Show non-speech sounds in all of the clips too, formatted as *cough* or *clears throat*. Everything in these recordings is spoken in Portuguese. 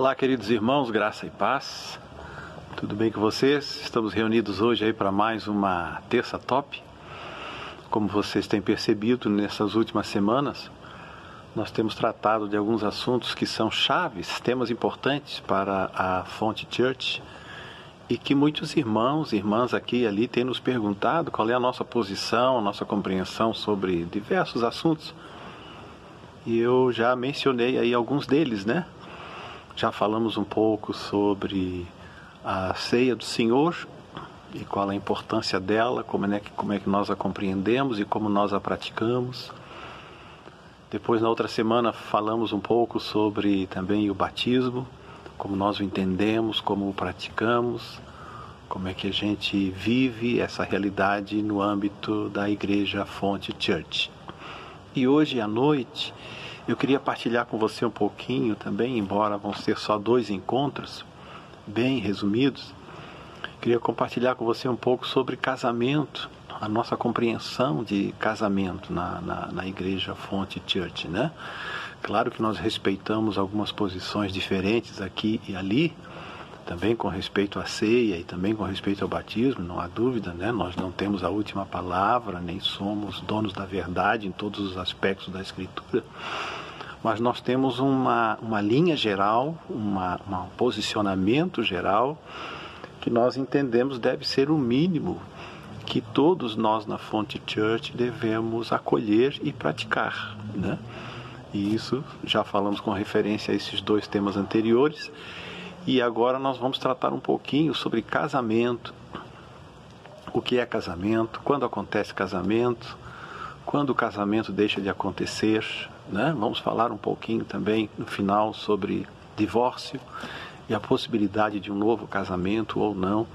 Olá, queridos irmãos, graça e paz. Tudo bem com vocês? Estamos reunidos hoje aí para mais uma terça top. Como vocês têm percebido nessas últimas semanas, nós temos tratado de alguns assuntos que são chaves, temas importantes para a Fonte Church e que muitos irmãos e irmãs aqui e ali têm nos perguntado qual é a nossa posição, a nossa compreensão sobre diversos assuntos. E eu já mencionei aí alguns deles, né? Já falamos um pouco sobre a ceia do Senhor e qual a importância dela, como é que, como é que nós a compreendemos e como nós a praticamos. Depois, na outra semana, falamos um pouco sobre também o batismo, como nós o entendemos, como o praticamos, como é que a gente vive essa realidade no âmbito da Igreja Fonte Church. E hoje à noite eu queria partilhar com você um pouquinho também, embora vão ser só dois encontros, bem resumidos, queria compartilhar com você um pouco sobre casamento a nossa compreensão de casamento na, na, na Igreja Fonte Church, né? Claro que nós respeitamos algumas posições diferentes aqui e ali, também com respeito à ceia e também com respeito ao batismo, não há dúvida, né? Nós não temos a última palavra, nem somos donos da verdade em todos os aspectos da Escritura, mas nós temos uma, uma linha geral, uma, um posicionamento geral que nós entendemos deve ser o mínimo que todos nós na Fonte Church devemos acolher e praticar, né? E isso já falamos com referência a esses dois temas anteriores. E agora nós vamos tratar um pouquinho sobre casamento. O que é casamento? Quando acontece casamento? Quando o casamento deixa de acontecer? Né? Vamos falar um pouquinho também no final sobre divórcio e a possibilidade de um novo casamento ou não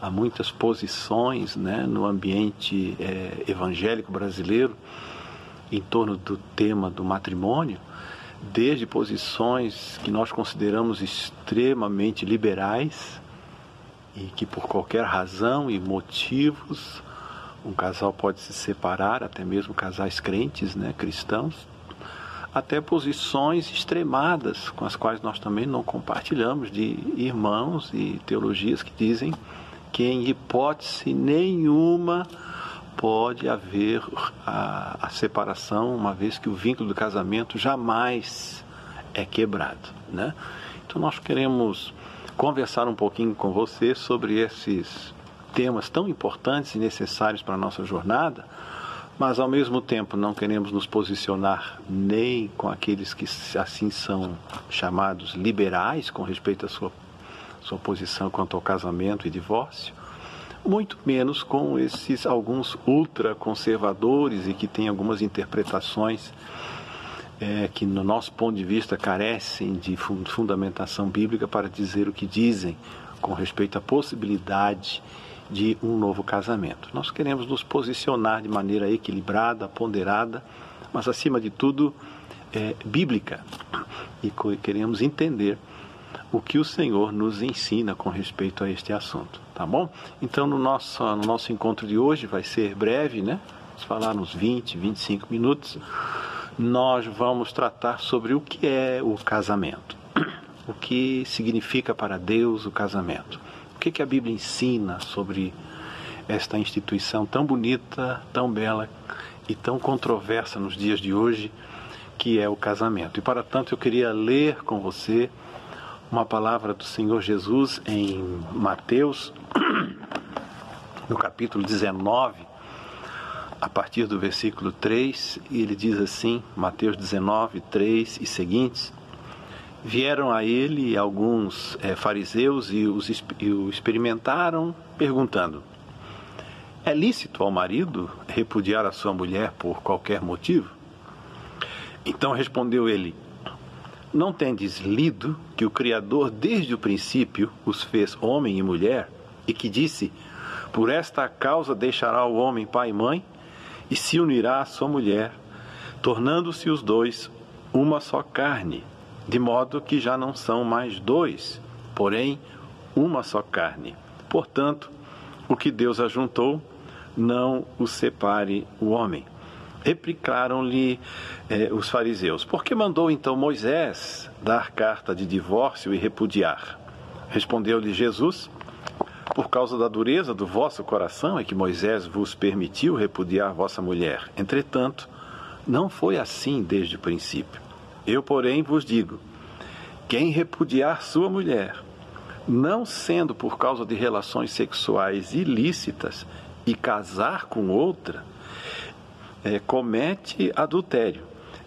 há muitas posições né, no ambiente é, evangélico brasileiro em torno do tema do matrimônio, desde posições que nós consideramos extremamente liberais e que por qualquer razão e motivos um casal pode se separar, até mesmo casais crentes, né, cristãos, até posições extremadas com as quais nós também não compartilhamos de irmãos e teologias que dizem que em hipótese nenhuma pode haver a, a, separação, uma vez que o vínculo do casamento jamais é quebrado, né? Então nós queremos conversar um pouquinho com você sobre esses temas tão importantes e necessários para a nossa jornada, mas ao mesmo tempo não queremos nos posicionar nem com aqueles que assim são chamados liberais com respeito à sua sua posição quanto ao casamento e divórcio, muito menos com esses alguns ultraconservadores e que têm algumas interpretações é, que, no nosso ponto de vista, carecem de fundamentação bíblica para dizer o que dizem com respeito à possibilidade de um novo casamento. Nós queremos nos posicionar de maneira equilibrada, ponderada, mas acima de tudo é, bíblica e queremos entender o que o Senhor nos ensina com respeito a este assunto, tá bom? Então, no nosso, no nosso encontro de hoje, vai ser breve, né? Vamos falar uns 20, 25 minutos. Nós vamos tratar sobre o que é o casamento, o que significa para Deus o casamento, que, que a Bíblia ensina sobre esta instituição tão bonita, tão bela e tão controversa nos dias de hoje, que é o casamento. E para tanto eu queria ler com você uma palavra do Senhor Jesus em Mateus, *clears throat* no capítulo 19, a partir do versículo 3, e ele diz assim: Mateus 19, 3 e seguintes. Vieram a ele alguns é, fariseus e, os, e o experimentaram, perguntando: É lícito ao marido repudiar a sua mulher por qualquer motivo? Então respondeu ele: não tendes lido que o Criador desde o princípio os fez homem e mulher, e que disse: Por esta causa deixará o homem pai e mãe, e se unirá à sua mulher, tornando-se os dois uma só carne, de modo que já não são mais dois, porém uma só carne. Portanto, o que Deus ajuntou, não o separe o homem. Replicaram-lhe eh, os fariseus: Por que mandou então Moisés dar carta de divórcio e repudiar? Respondeu-lhe Jesus: Por causa da dureza do vosso coração é que Moisés vos permitiu repudiar vossa mulher. Entretanto, não foi assim desde o princípio. Eu, porém, vos digo: quem repudiar sua mulher, não sendo por causa de relações sexuais ilícitas, e casar com outra, é, comete adultério.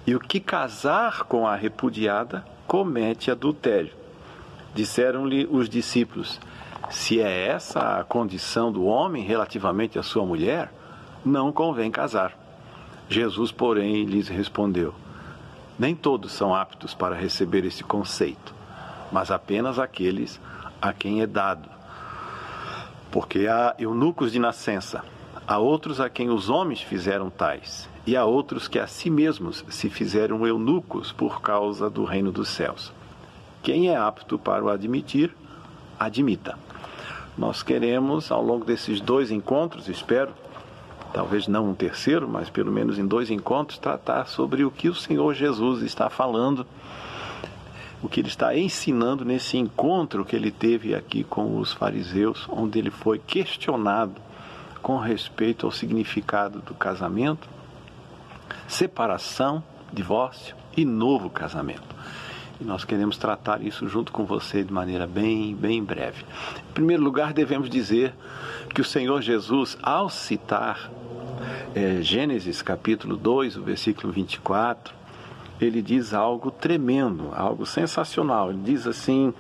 E o que casar com a repudiada comete adultério. Disseram-lhe os discípulos: Se é essa a condição do homem relativamente à sua mulher, não convém casar. Jesus, porém, lhes respondeu: Nem todos são aptos para receber esse conceito, mas apenas aqueles a quem é dado. Porque há eunucos de nascença, há outros a quem os homens fizeram tais, e há outros que a si mesmos se fizeram eunucos por causa do reino dos céus. Quem é apto para o admitir, admita. Nós queremos, ao longo desses dois encontros, espero, talvez não um terceiro, mas pelo menos em dois encontros, tratar sobre o que o Senhor Jesus está falando, o que ele está ensinando nesse encontro que ele teve aqui com os fariseus, onde ele foi questionado com respeito ao significado do casamento, separação, divórcio e novo casamento. E nós queremos tratar isso junto com você de maneira bem, bem breve. Em primeiro lugar, devemos dizer que o Senhor Jesus, ao citar é, Gênesis capítulo 2, o versículo 24, ele diz algo tremendo, algo sensacional. Ele diz assim: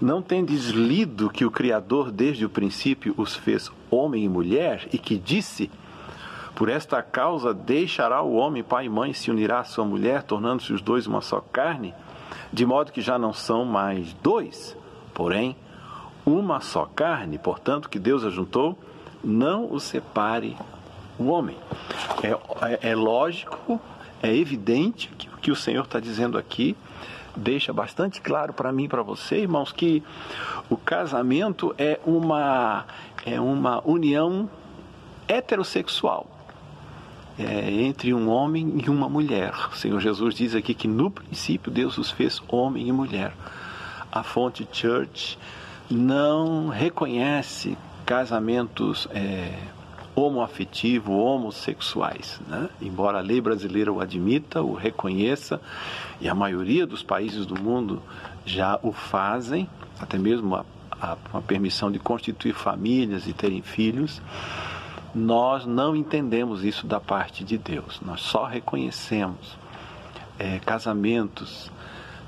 Não tendes lido que o Criador desde o princípio os fez homem e mulher e que disse: Por esta causa deixará o homem pai e mãe se unirá à sua mulher, tornando-se os dois uma só carne, de modo que já não são mais dois, porém uma só carne, portanto, que Deus ajuntou, não o separe o homem. É, é, é lógico, é evidente que o que o Senhor está dizendo aqui deixa bastante claro para mim e para você, irmãos, que o casamento é uma, é uma união heterossexual. É, entre um homem e uma mulher. O Senhor Jesus diz aqui que no princípio Deus os fez homem e mulher. A fonte Church não reconhece casamentos é, homoafetivo, homossexuais. Né? Embora a lei brasileira o admita, o reconheça, e a maioria dos países do mundo já o fazem, até mesmo a, a, a permissão de constituir famílias e terem filhos, nós não entendemos isso da parte de Deus. Nós só reconhecemos é, casamentos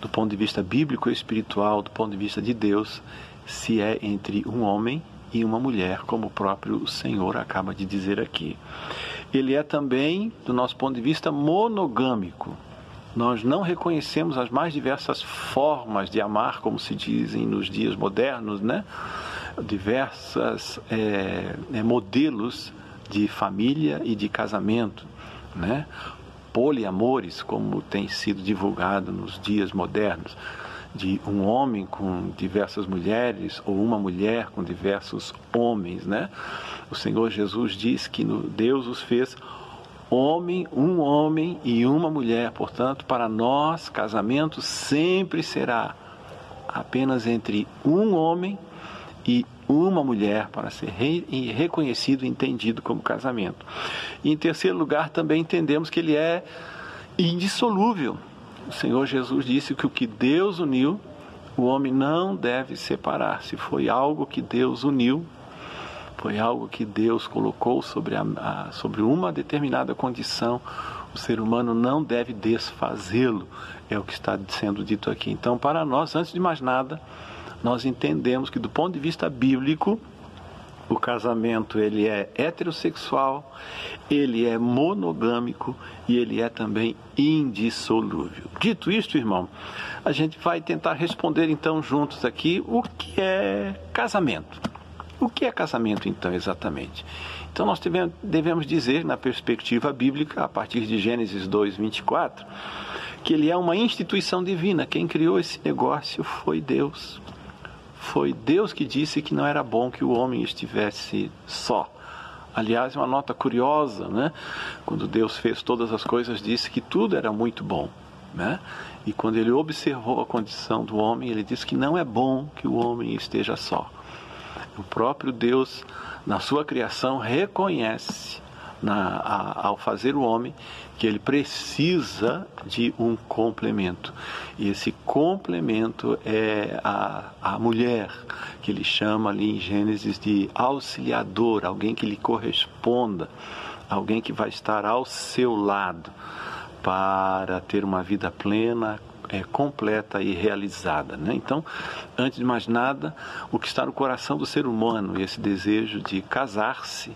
do ponto de vista bíblico e espiritual, do ponto de vista de Deus, se é entre um homem e uma mulher, como o próprio Senhor acaba de dizer aqui. Ele é também, do nosso ponto de vista, monogâmico. Nós não reconhecemos as mais diversas formas de amar, como se dizem nos dias modernos, né? Diversas é, é, modelos de família e de casamento, né? Poliamores, como tem sido divulgado nos dias modernos de um homem com diversas mulheres ou uma mulher com diversos homens, né? O Senhor Jesus diz que Deus os fez homem, um homem e uma mulher. Portanto, para nós, casamento sempre será apenas entre um homem e uma mulher para ser re reconhecido e entendido como casamento. E em terceiro lugar, também entendemos que ele é indissolúvel. O Senhor Jesus disse que o que Deus uniu, o homem não deve separar. Se foi algo que Deus uniu, foi algo que Deus colocou sobre, a, a, sobre uma determinada condição, o ser humano não deve desfazê-lo, é o que está sendo dito aqui. Então, para nós, antes de mais nada, nós entendemos que do ponto de vista bíblico, o casamento ele é heterossexual, ele é monogâmico e ele é também indissolúvel. Dito isto, irmão, a gente vai tentar responder então juntos aqui o que é casamento. O que é casamento então exatamente? Então nós devemos dizer na perspectiva bíblica, a partir de Gênesis 2, 24, que ele é uma instituição divina. Quem criou esse negócio foi Deus. Foi Deus que disse que não era bom que o homem estivesse só. Aliás, uma nota curiosa, né? Quando Deus fez todas as coisas, disse que tudo era muito bom, né? E quando ele observou a condição do homem, ele disse que não é bom que o homem esteja só. O próprio Deus, na sua criação, reconhece na, a, ao fazer o homem que ele precisa de um complemento. E esse complemento é a, a mulher, que ele chama ali em Gênesis de auxiliador, alguém que lhe corresponda, alguém que vai estar ao seu lado para ter uma vida plena, é, completa e realizada. Né? Então, antes de mais nada, o que está no coração do ser humano, esse desejo de casar-se,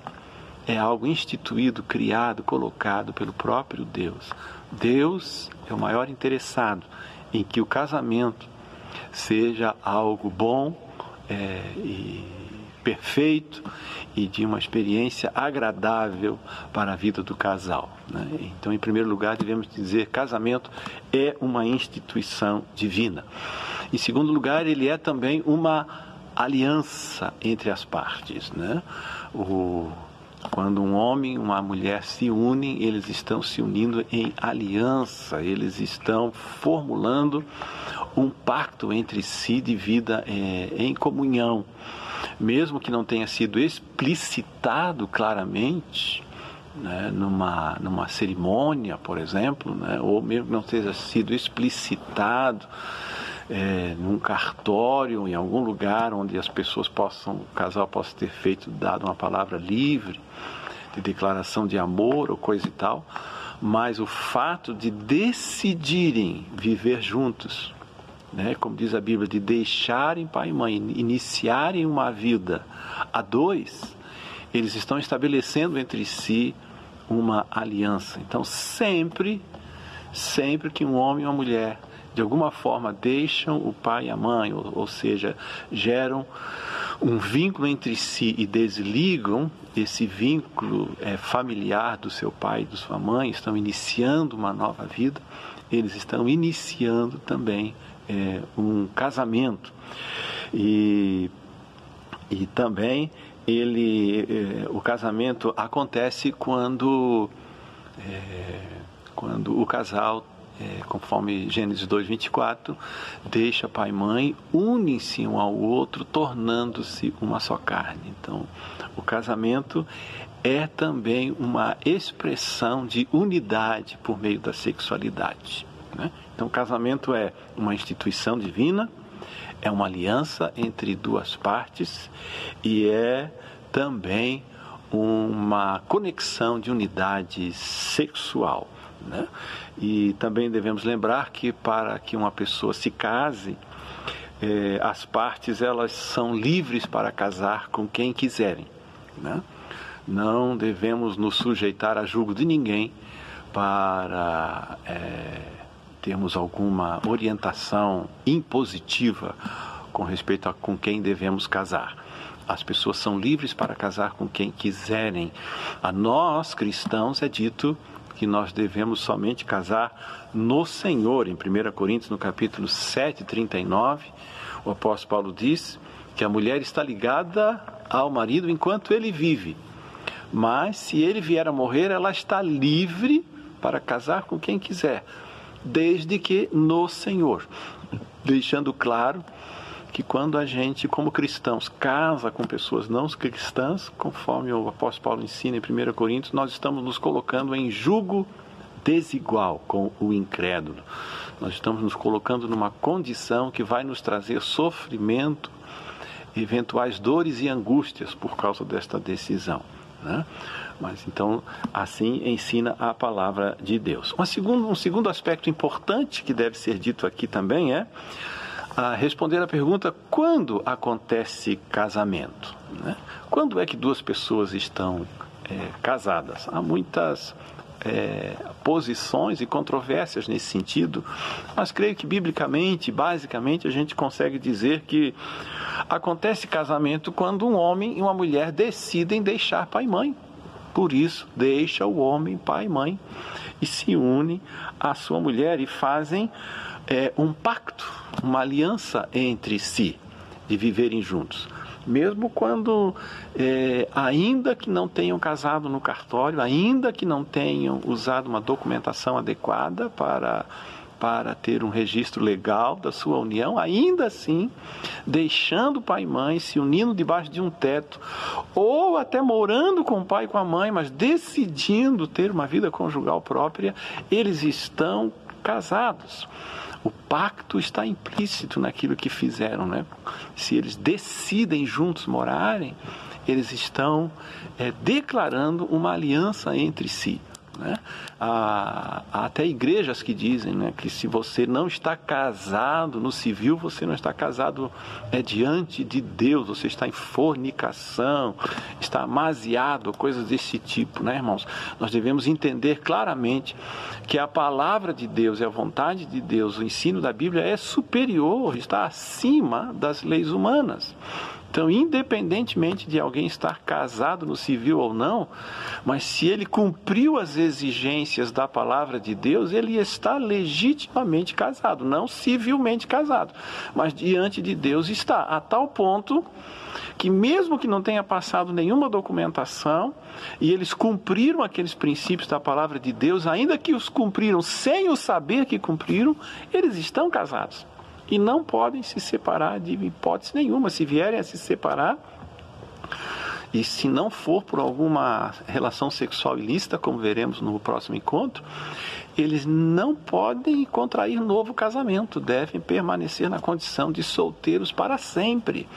é algo instituído, criado, colocado pelo próprio Deus. Deus é o maior interessado em que o casamento seja algo bom é, e perfeito e de uma experiência agradável para a vida do casal. Né? Então, em primeiro lugar, devemos dizer casamento é uma instituição divina. Em segundo lugar, ele é também uma aliança entre as partes. Né? O quando um homem e uma mulher se unem, eles estão se unindo em aliança, eles estão formulando um pacto entre si de vida é, em comunhão. Mesmo que não tenha sido explicitado claramente, né, numa, numa cerimônia, por exemplo, né, ou mesmo que não tenha sido explicitado é, num cartório, em algum lugar onde as pessoas possam, o casal possa ter feito, dado uma palavra livre, de declaração de amor ou coisa e tal, mas o fato de decidirem viver juntos, né, como diz a Bíblia, de deixarem pai e mãe, iniciarem uma vida a dois, eles estão estabelecendo entre si uma aliança. Então, sempre, sempre que um homem e uma mulher de alguma forma deixam o pai e a mãe, ou, ou seja, geram um vínculo entre si e desligam esse vínculo é, familiar do seu pai e da sua mãe, estão iniciando uma nova vida, eles estão iniciando também é, um casamento. E, e também ele, é, o casamento acontece quando, é, quando o casal é, conforme Gênesis 2:24, deixa pai e mãe, unem-se um ao outro, tornando-se uma só carne. Então, o casamento é também uma expressão de unidade por meio da sexualidade. Né? Então, o casamento é uma instituição divina, é uma aliança entre duas partes e é também uma conexão de unidade sexual. Né? E também devemos lembrar que para que uma pessoa se case, eh, as partes elas são livres para casar com quem quiserem. Né? Não devemos nos sujeitar a julgo de ninguém para eh, termos alguma orientação impositiva com respeito a com quem devemos casar. As pessoas são livres para casar com quem quiserem. A nós, cristãos, é dito que nós devemos somente casar no Senhor. Em 1 Coríntios, no capítulo 7, 39, o apóstolo Paulo diz que a mulher está ligada ao marido enquanto ele vive. Mas se ele vier a morrer, ela está livre para casar com quem quiser, desde que no Senhor. Deixando claro que quando a gente, como cristãos, casa com pessoas não cristãs, conforme o apóstolo Paulo ensina em 1 Coríntios, nós estamos nos colocando em jugo desigual com o incrédulo. Nós estamos nos colocando numa condição que vai nos trazer sofrimento, eventuais dores e angústias por causa desta decisão. Né? Mas então, assim ensina a palavra de Deus. Um segundo, um segundo aspecto importante que deve ser dito aqui também é a responder a pergunta: quando acontece casamento? Né? Quando é que duas pessoas estão é, casadas? Há muitas é, posições e controvérsias nesse sentido, mas creio que biblicamente, basicamente, a gente consegue dizer que acontece casamento quando um homem e uma mulher decidem deixar pai e mãe. Por isso, deixa o homem, pai e mãe, e se une à sua mulher e fazem é, um pacto, uma aliança entre si, de viverem juntos. mesmo quando, é, ainda que não tenham casado no cartório, ainda que não tenham usado uma documentação adequada para para ter um registro legal da sua união, ainda assim, deixando pai e mãe, se unindo debaixo de um teto, ou até morando com o pai e com a mãe, mas decidindo ter uma vida conjugal própria, eles estão casados. O pacto está implícito naquilo que fizeram, né? Se eles decidem juntos morarem, eles estão é, declarando uma aliança entre si. Né? Há, há, até igrejas que dizem né, que se você não está casado no civil, você não está casado é, diante de Deus, você está em fornicação, está amaziado, coisas desse tipo, né, irmãos? Nós devemos entender claramente que a palavra de Deus e a vontade de Deus, o ensino da Bíblia é superior, está acima das leis humanas. Então, independentemente de alguém estar casado no civil ou não, mas se ele cumpriu as exigências da palavra de Deus, ele está legitimamente casado, não civilmente casado, mas diante de Deus está, a tal ponto que, mesmo que não tenha passado nenhuma documentação, e eles cumpriram aqueles princípios da palavra de Deus, ainda que os cumpriram sem o saber que cumpriram, eles estão casados e não podem se separar de hipótese nenhuma. Se vierem a se separar, e se não for por alguma relação sexual ilícita, como veremos no próximo encontro, eles não podem contrair novo casamento, devem permanecer na condição de solteiros para sempre.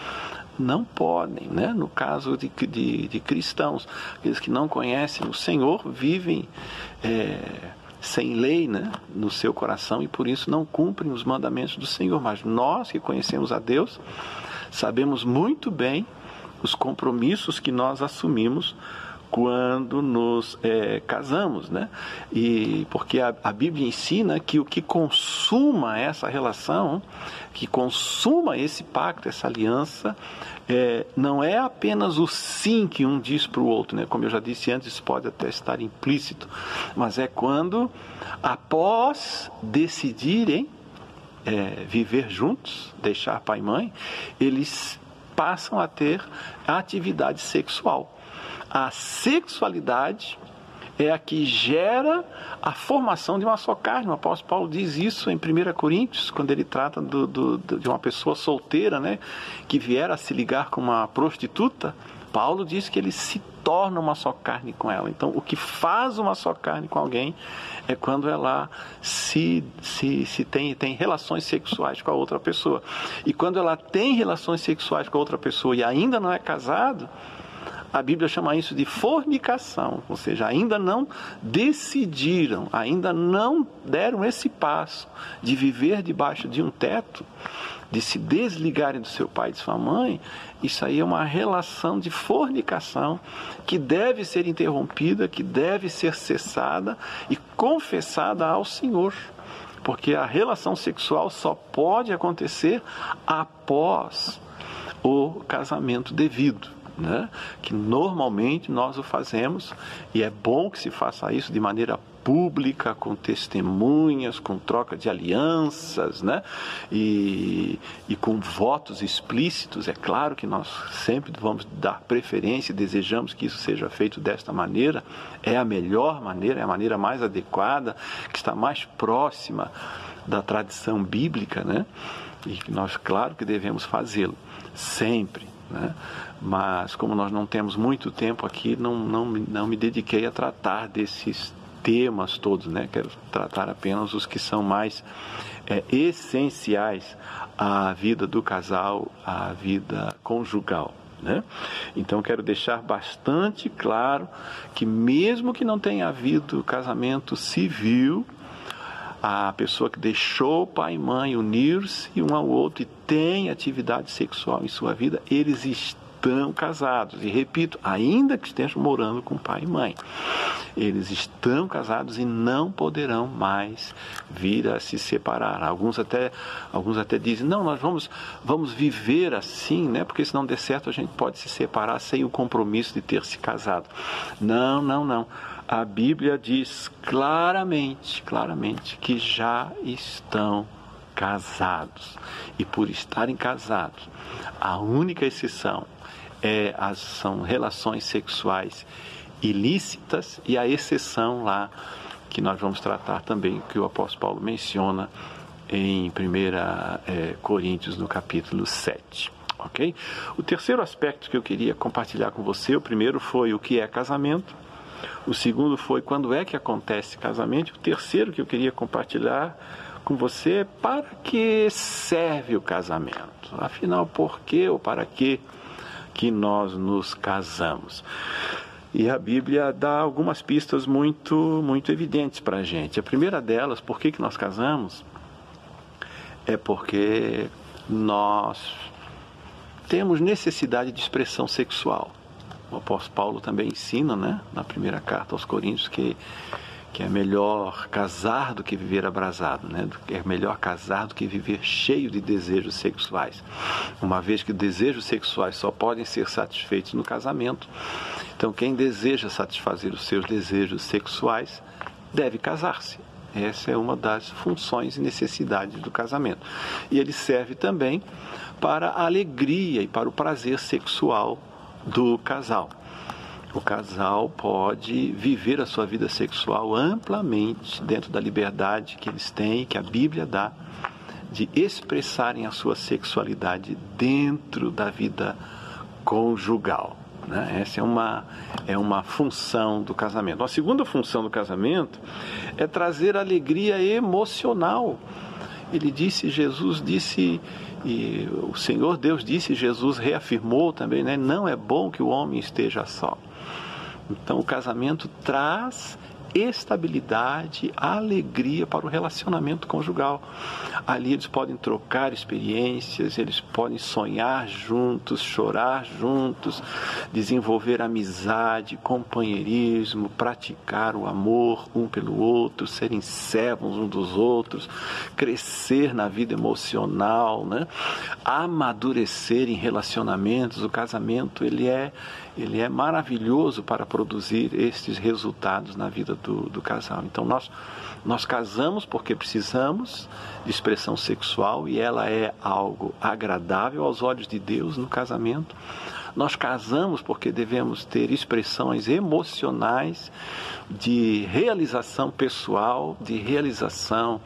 Não podem, né? no caso de, de, de cristãos, aqueles que não conhecem o Senhor vivem. É, sem lei né, no seu coração e por isso não cumprem os mandamentos do Senhor. Mas nós que conhecemos a Deus, sabemos muito bem os compromissos que nós assumimos quando nos é, casamos, né? E porque a, a, Bíblia ensina que o que consuma essa relação, que consuma esse pacto, essa aliança, é, não é apenas o sim que um diz para o outro, né? Como eu já disse antes, pode até estar implícito, mas é quando, após decidirem é, viver juntos, deixar pai e mãe, eles passam a ter atividade sexual a sexualidade é a que gera a formação de uma só carne. O apóstolo Paulo diz isso em 1 Coríntios, quando ele trata do, do, de uma pessoa solteira, né, que vier a se ligar com uma prostituta. Paulo diz que ele se torna uma só carne com ela. Então, o que faz uma só carne com alguém é quando ela se, se, se tem, tem relações sexuais com a outra pessoa. E quando ela tem relações sexuais com a outra pessoa e ainda não é casado, a Bíblia chama isso de fornicação, ou seja, ainda não decidiram, ainda não deram esse passo de viver debaixo de um teto, de se desligarem do seu pai e de sua mãe. Isso aí é uma relação de fornicação que deve ser interrompida, que deve ser cessada e confessada ao Senhor porque a relação sexual só pode acontecer após o casamento devido né? que normalmente nós o fazemos e é bom que se faça isso de maneira pública, com testemunhas, com troca de alianças, né? E, e com votos explícitos. É claro que nós sempre vamos dar preferência e desejamos que isso seja feito desta maneira. É a melhor maneira, é a maneira mais adequada, que está mais próxima da tradição bíblica, né? E nós, claro que devemos fazê-lo sempre, né? mas como nós não temos muito tempo aqui, não, não, não me dediquei a tratar desses temas todos, né? Quero tratar apenas os que são mais é, essenciais à vida do casal, à vida conjugal. Né? Então quero deixar bastante claro que mesmo que não tenha havido casamento civil, a pessoa que deixou pai e mãe unir-se um ao outro e tem atividade sexual em sua vida, eles estão casados. E repito, ainda que estejam morando com pai e mãe, eles estão casados e não poderão mais vir a se separar. Alguns até, alguns até dizem: não, nós vamos, vamos viver assim, né? Porque se não der certo a gente pode se separar sem o compromisso de ter se casado. Não, não, não. A Bíblia diz claramente, claramente que já estão casados. E por estarem casados, a única exceção é as, são relações sexuais ilícitas e a exceção lá que nós vamos tratar também, que o apóstolo Paulo menciona em 1 é, Coríntios, no capítulo 7. Ok? O terceiro aspecto que eu queria compartilhar com você, o primeiro foi o que é casamento, o segundo foi quando é que acontece casamento, o terceiro que eu queria compartilhar com você é para que serve o casamento. Afinal, por que ou para que que nós nos casamos? E a Bíblia dá algumas pistas muito, muito evidentes para a gente. A primeira delas, por que, que nós casamos? É porque nós temos necessidade de expressão sexual. O apóstolo Paulo também ensina, né, na primeira carta aos Coríntios, que, que é melhor casar do que viver abrasado, né? É melhor casar do que viver cheio de desejos sexuais. Uma vez que desejos sexuais só podem ser satisfeitos no casamento, então, quem deseja satisfazer os seus desejos sexuais deve casar-se. Essa é uma das funções e necessidades do casamento. E ele serve também para a alegria e para o prazer sexual do casal. O casal pode viver a sua vida sexual amplamente dentro da liberdade que eles têm, que a Bíblia dá, de expressarem a sua sexualidade dentro da vida conjugal. Né? Essa é uma, é uma função do casamento. A segunda função do casamento é trazer alegria emocional. Ele disse, Jesus disse, e o Senhor Deus disse, Jesus reafirmou também, né? não é bom que o homem esteja só. Então o casamento traz estabilidade, alegria para o relacionamento conjugal. Ali eles podem trocar experiências, eles podem sonhar juntos, chorar juntos, desenvolver amizade, companheirismo, praticar o amor um pelo outro, serem servos um dos outros, crescer na vida emocional, né? amadurecer em relacionamentos. O casamento ele é ele é maravilhoso para produzir estes resultados na vida do, do casal. Então nós nós casamos porque precisamos de expressão sexual e ela é algo agradável aos olhos de Deus no casamento. Nós casamos porque devemos ter expressões emocionais de realização pessoal, de realização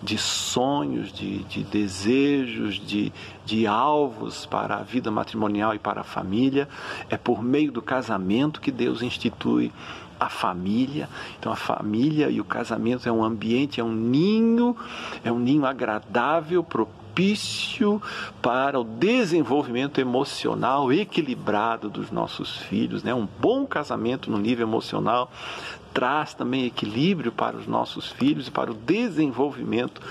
de sonhos, de, de desejos, de, de alvos para a vida matrimonial e para a família. É por meio do casamento que Deus institui a família. Então a família e o casamento é um ambiente, é um ninho, é um ninho agradável, propício para o desenvolvimento emocional equilibrado dos nossos filhos, né? Um bom casamento no nível emocional traz também equilíbrio para os nossos filhos para o desenvolvimento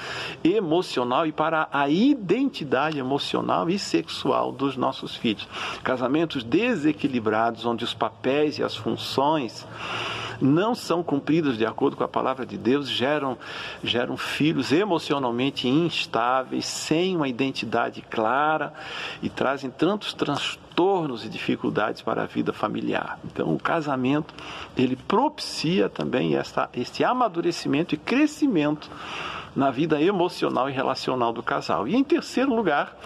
emocional e para a identidade emocional e sexual dos nossos filhos. Casamentos desequilibrados, onde os papéis e as funções não são cumpridos de acordo com a palavra de Deus, geram, geram filhos emocionalmente instáveis, sem uma identidade clara e trazem tantos transtornos e dificuldades para a vida familiar. Então, o casamento ele propicia também esta, este amadurecimento e crescimento na vida emocional e relacional do casal. E em terceiro lugar,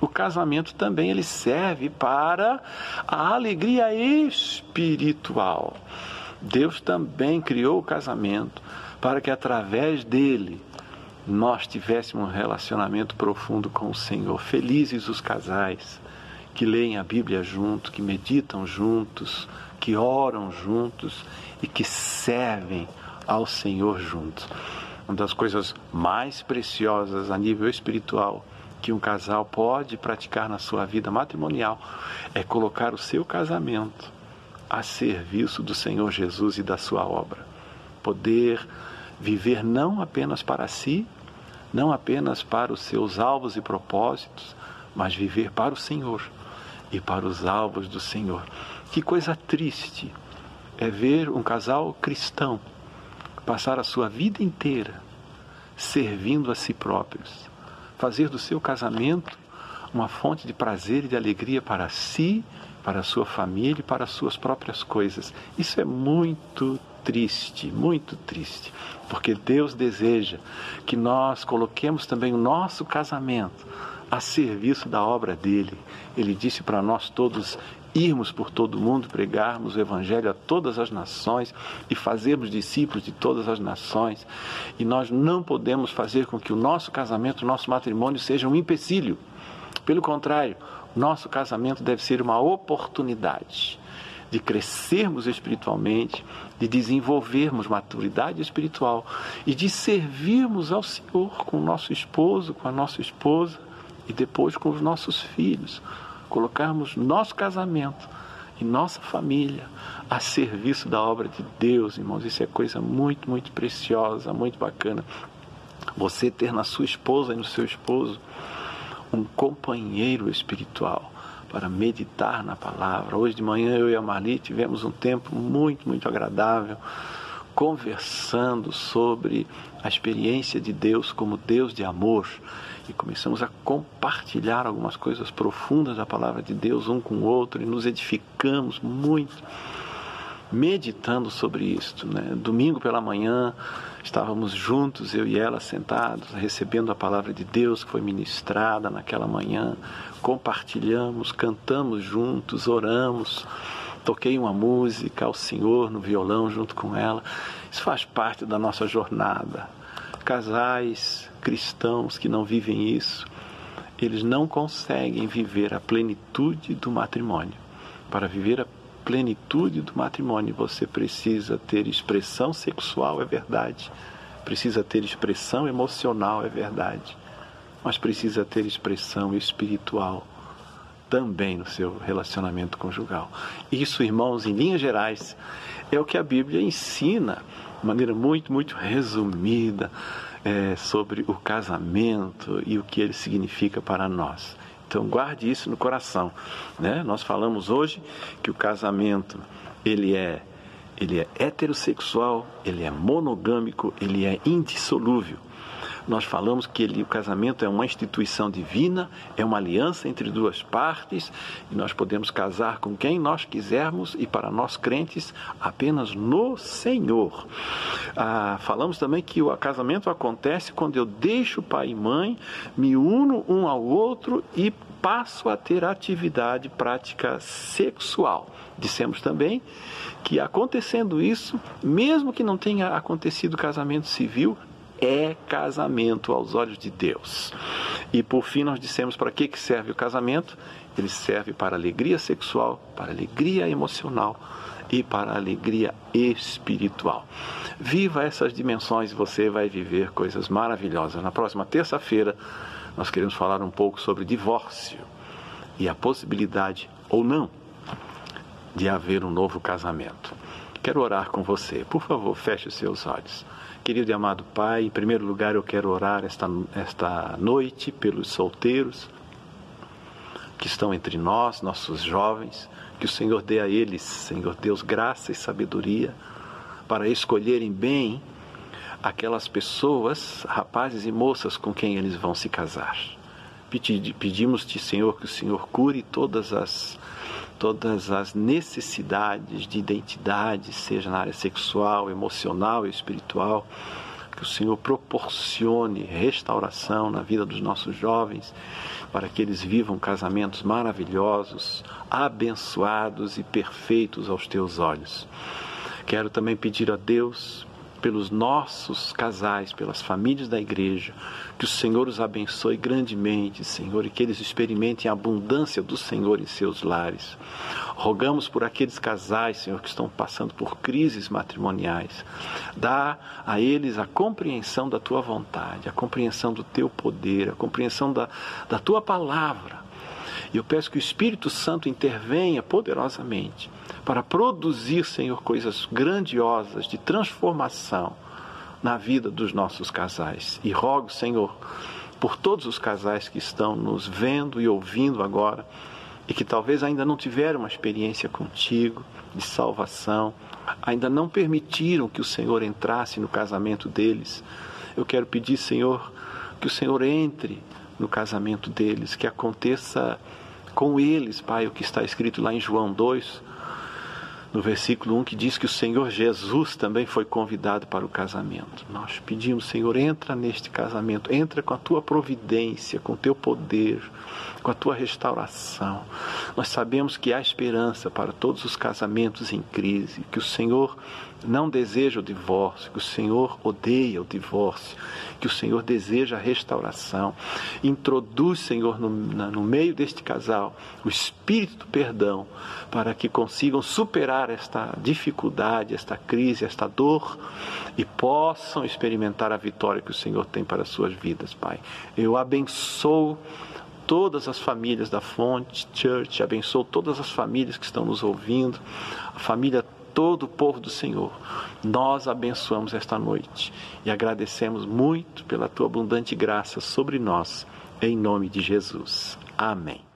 o casamento também ele serve para a alegria espiritual. Deus também criou o casamento para que através dele nós tivéssemos um relacionamento profundo com o Senhor. Felizes os casais que leem a Bíblia juntos, que meditam juntos, que oram juntos e que servem ao Senhor juntos. Uma das coisas mais preciosas a nível espiritual que um casal pode praticar na sua vida matrimonial é colocar o seu casamento a serviço do Senhor Jesus e da sua obra. Poder viver não apenas para si, não apenas para os seus alvos e propósitos, mas viver para o Senhor e para os alvos do Senhor. Que coisa triste é ver um casal cristão passar a sua vida inteira servindo a si próprios, fazer do seu casamento uma fonte de prazer e de alegria para si para a sua família e para as suas próprias coisas. Isso é muito triste, muito triste, porque Deus deseja que nós coloquemos também o nosso casamento a serviço da obra dele. Ele disse para nós todos irmos por todo o mundo, pregarmos o Evangelho a todas as nações e fazermos discípulos de todas as nações. E nós não podemos fazer com que o nosso casamento, o nosso matrimônio seja um empecilho. Pelo contrário, nosso casamento deve ser uma oportunidade de crescermos espiritualmente, de desenvolvermos maturidade espiritual e de servirmos ao Senhor com o nosso esposo, com a nossa esposa e depois com os nossos filhos colocarmos nosso casamento e nossa família a serviço da obra de Deus, irmãos. Isso é coisa muito, muito preciosa, muito bacana. Você ter na sua esposa e no seu esposo um companheiro espiritual para meditar na palavra. Hoje de manhã eu e a Marli tivemos um tempo muito, muito agradável conversando sobre a experiência de Deus como Deus de amor e começamos a compartilhar algumas coisas profundas da palavra de Deus um com o outro e nos edificamos muito meditando sobre isto. Né? Domingo pela manhã estávamos juntos, eu e ela sentados, recebendo a palavra de Deus que foi ministrada naquela manhã, compartilhamos, cantamos juntos, oramos, toquei uma música ao Senhor no violão junto com ela. Isso faz parte da nossa jornada. Casais cristãos que não vivem isso, eles não conseguem viver a plenitude do matrimônio. Para viver a plenitude do matrimônio, você precisa ter expressão sexual, é verdade. Precisa ter expressão emocional, é verdade. Mas precisa ter expressão espiritual também no seu relacionamento conjugal. Isso, irmãos, em linhas gerais, é o que a Bíblia ensina de maneira muito, muito resumida é, sobre o casamento e o que ele significa para nós. Então guarde isso no coração. Né? Nós falamos hoje que o casamento ele é ele é heterossexual, ele é monogâmico, ele é indissolúvel nós falamos que ele, o casamento é uma instituição divina, é uma aliança entre duas partes, e nós podemos casar com quem nós quisermos, e para nós crentes, apenas no Senhor. Ah, falamos também que o casamento acontece quando eu deixo pai e mãe, me uno um ao outro e passo a ter atividade prática sexual. Dissemos também que acontecendo isso, mesmo que não tenha acontecido casamento civil, é casamento aos olhos de Deus. E por fim, nós dissemos para que serve o casamento? Ele serve para alegria sexual, para alegria emocional e para alegria espiritual. Viva essas dimensões e você vai viver coisas maravilhosas. Na próxima terça-feira, nós queremos falar um pouco sobre divórcio e a possibilidade ou não de haver um novo casamento. Quero orar com você. Por favor, feche os seus olhos. Querido e amado Pai, em primeiro lugar eu quero orar esta, esta noite pelos solteiros que estão entre nós, nossos jovens, que o Senhor dê a eles, Senhor Deus, graça e sabedoria para escolherem bem aquelas pessoas, rapazes e moças com quem eles vão se casar. Pedimos-te, Senhor, que o Senhor cure todas as todas as necessidades de identidade, seja na área sexual, emocional e espiritual. Que o Senhor proporcione restauração na vida dos nossos jovens, para que eles vivam casamentos maravilhosos, abençoados e perfeitos aos teus olhos. Quero também pedir a Deus pelos nossos casais, pelas famílias da igreja. Que o Senhor os abençoe grandemente, Senhor, e que eles experimentem a abundância do Senhor em seus lares. Rogamos por aqueles casais, Senhor, que estão passando por crises matrimoniais. Dá a eles a compreensão da tua vontade, a compreensão do teu poder, a compreensão da, da tua palavra. E eu peço que o Espírito Santo intervenha poderosamente para produzir, Senhor, coisas grandiosas de transformação na vida dos nossos casais. E rogo, Senhor, por todos os casais que estão nos vendo e ouvindo agora e que talvez ainda não tiveram uma experiência contigo de salvação, ainda não permitiram que o Senhor entrasse no casamento deles. Eu quero pedir, Senhor, que o Senhor entre no casamento deles, que aconteça com eles, Pai, o que está escrito lá em João 2, no versículo 1 que diz que o Senhor Jesus também foi convidado para o casamento. Nós pedimos, Senhor, entra neste casamento, entra com a tua providência, com o teu poder, com a tua restauração. Nós sabemos que há esperança para todos os casamentos em crise, que o Senhor não deseja o divórcio, que o Senhor odeia o divórcio, que o Senhor deseja a restauração. Introduz, Senhor, no, no meio deste casal o espírito do perdão, para que consigam superar esta dificuldade, esta crise, esta dor e possam experimentar a vitória que o Senhor tem para as suas vidas, Pai. Eu abençoo todas as famílias da Fonte Church, abençoo todas as famílias que estão nos ouvindo, a família todo o povo do Senhor. Nós abençoamos esta noite e agradecemos muito pela tua abundante graça sobre nós, em nome de Jesus. Amém.